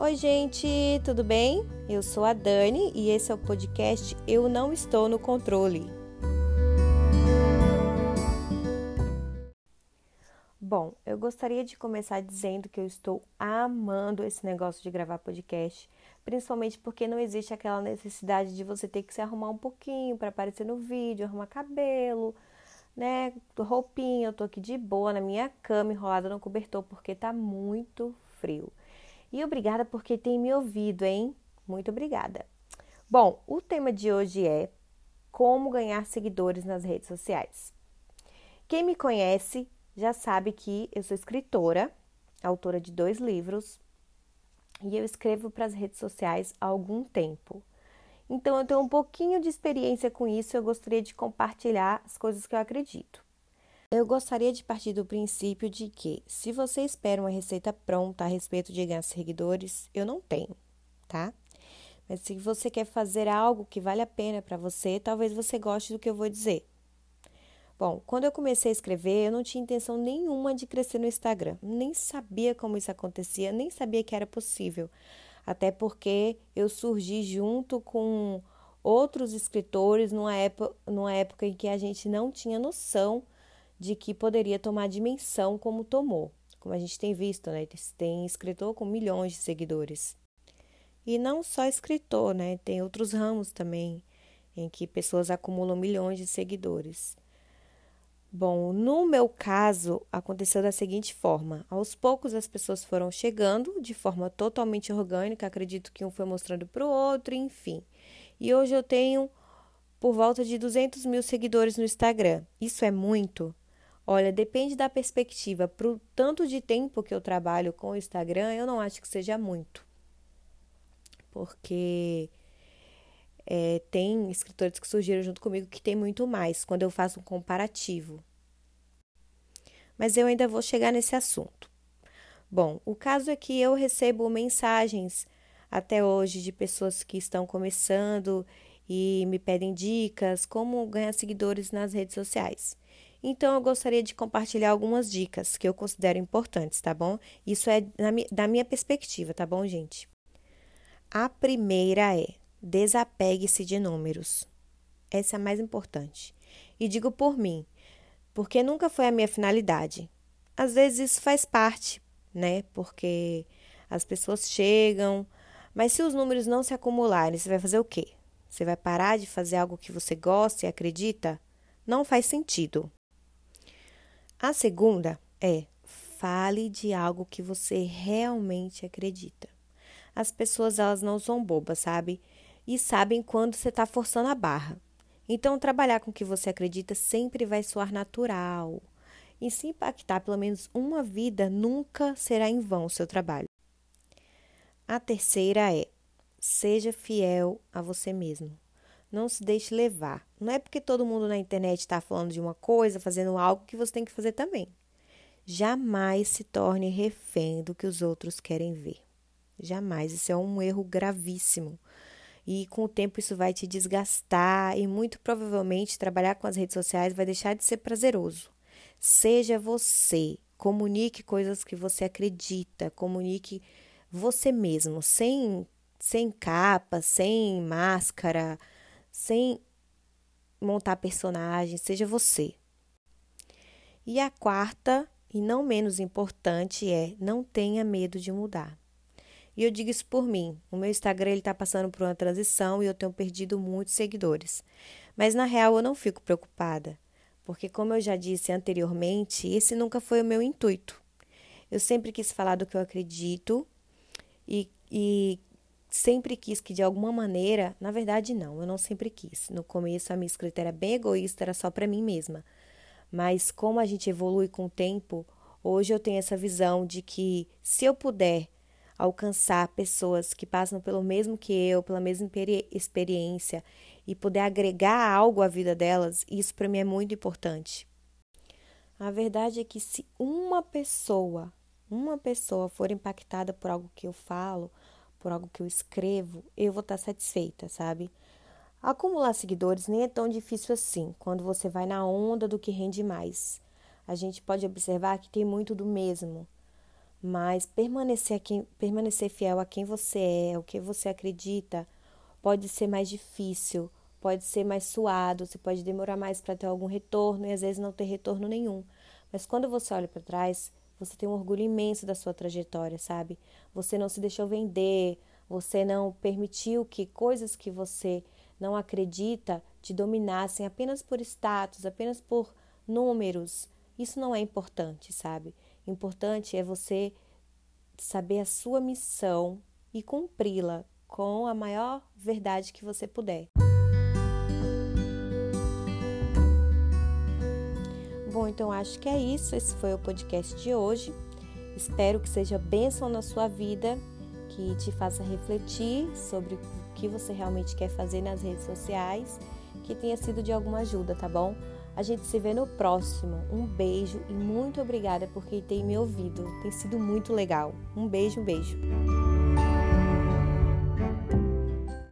Oi, gente, tudo bem? Eu sou a Dani e esse é o podcast Eu Não Estou no Controle. Bom, eu gostaria de começar dizendo que eu estou amando esse negócio de gravar podcast, principalmente porque não existe aquela necessidade de você ter que se arrumar um pouquinho para aparecer no vídeo, arrumar cabelo, né, roupinha. Eu tô aqui de boa na minha cama, enrolada no cobertor porque tá muito frio. E obrigada porque tem me ouvido, hein? Muito obrigada. Bom, o tema de hoje é como ganhar seguidores nas redes sociais. Quem me conhece já sabe que eu sou escritora, autora de dois livros, e eu escrevo para as redes sociais há algum tempo. Então eu tenho um pouquinho de experiência com isso, eu gostaria de compartilhar as coisas que eu acredito. Eu gostaria de partir do princípio de que, se você espera uma receita pronta a respeito de ganhar seguidores, eu não tenho, tá? Mas se você quer fazer algo que vale a pena para você, talvez você goste do que eu vou dizer. Bom, quando eu comecei a escrever, eu não tinha intenção nenhuma de crescer no Instagram. Nem sabia como isso acontecia, nem sabia que era possível. Até porque eu surgi junto com outros escritores numa época, numa época em que a gente não tinha noção de que poderia tomar dimensão como tomou. Como a gente tem visto, né? Tem escritor com milhões de seguidores. E não só escritor, né? Tem outros ramos também em que pessoas acumulam milhões de seguidores. Bom, no meu caso, aconteceu da seguinte forma: aos poucos as pessoas foram chegando de forma totalmente orgânica, acredito que um foi mostrando para o outro, enfim. E hoje eu tenho por volta de 200 mil seguidores no Instagram. Isso é muito? Olha, depende da perspectiva. Para o tanto de tempo que eu trabalho com o Instagram, eu não acho que seja muito. Porque é, tem escritores que surgiram junto comigo que tem muito mais, quando eu faço um comparativo. Mas eu ainda vou chegar nesse assunto. Bom, o caso é que eu recebo mensagens até hoje de pessoas que estão começando e me pedem dicas como ganhar seguidores nas redes sociais. Então, eu gostaria de compartilhar algumas dicas que eu considero importantes, tá bom? Isso é da minha perspectiva, tá bom, gente? A primeira é: desapegue-se de números. Essa é a mais importante. E digo por mim, porque nunca foi a minha finalidade. Às vezes isso faz parte, né? Porque as pessoas chegam, mas se os números não se acumularem, você vai fazer o quê? Você vai parar de fazer algo que você gosta e acredita? Não faz sentido. A segunda é fale de algo que você realmente acredita. As pessoas elas não são bobas, sabe? E sabem quando você está forçando a barra. Então, trabalhar com o que você acredita sempre vai soar natural. E se impactar pelo menos uma vida, nunca será em vão o seu trabalho. A terceira é: seja fiel a você mesmo. Não se deixe levar. Não é porque todo mundo na internet está falando de uma coisa, fazendo algo, que você tem que fazer também. Jamais se torne refém do que os outros querem ver. Jamais. Isso é um erro gravíssimo. E com o tempo isso vai te desgastar e muito provavelmente trabalhar com as redes sociais vai deixar de ser prazeroso. Seja você. Comunique coisas que você acredita. Comunique você mesmo, sem, sem capa, sem máscara sem montar personagens, seja você. E a quarta, e não menos importante, é não tenha medo de mudar. E eu digo isso por mim. O meu Instagram está passando por uma transição e eu tenho perdido muitos seguidores. Mas na real eu não fico preocupada, porque como eu já disse anteriormente, esse nunca foi o meu intuito. Eu sempre quis falar do que eu acredito e, e sempre quis que de alguma maneira, na verdade não, eu não sempre quis. No começo a minha escrita era bem egoísta, era só para mim mesma. Mas como a gente evolui com o tempo, hoje eu tenho essa visão de que se eu puder alcançar pessoas que passam pelo mesmo que eu, pela mesma experiência e puder agregar algo à vida delas, isso para mim é muito importante. A verdade é que se uma pessoa, uma pessoa for impactada por algo que eu falo, por algo que eu escrevo, eu vou estar satisfeita, sabe? Acumular seguidores nem é tão difícil assim, quando você vai na onda do que rende mais. A gente pode observar que tem muito do mesmo. Mas permanecer, quem, permanecer fiel a quem você é, o que você acredita, pode ser mais difícil, pode ser mais suado, você pode demorar mais para ter algum retorno e às vezes não ter retorno nenhum. Mas quando você olha para trás, você tem um orgulho imenso da sua trajetória, sabe? Você não se deixou vender, você não permitiu que coisas que você não acredita te dominassem apenas por status, apenas por números. Isso não é importante, sabe? Importante é você saber a sua missão e cumpri-la com a maior verdade que você puder. Bom, então acho que é isso. Esse foi o podcast de hoje. Espero que seja bênção na sua vida, que te faça refletir sobre o que você realmente quer fazer nas redes sociais, que tenha sido de alguma ajuda, tá bom? A gente se vê no próximo. Um beijo e muito obrigada por quem tem me ouvido. Tem sido muito legal. Um beijo, um beijo.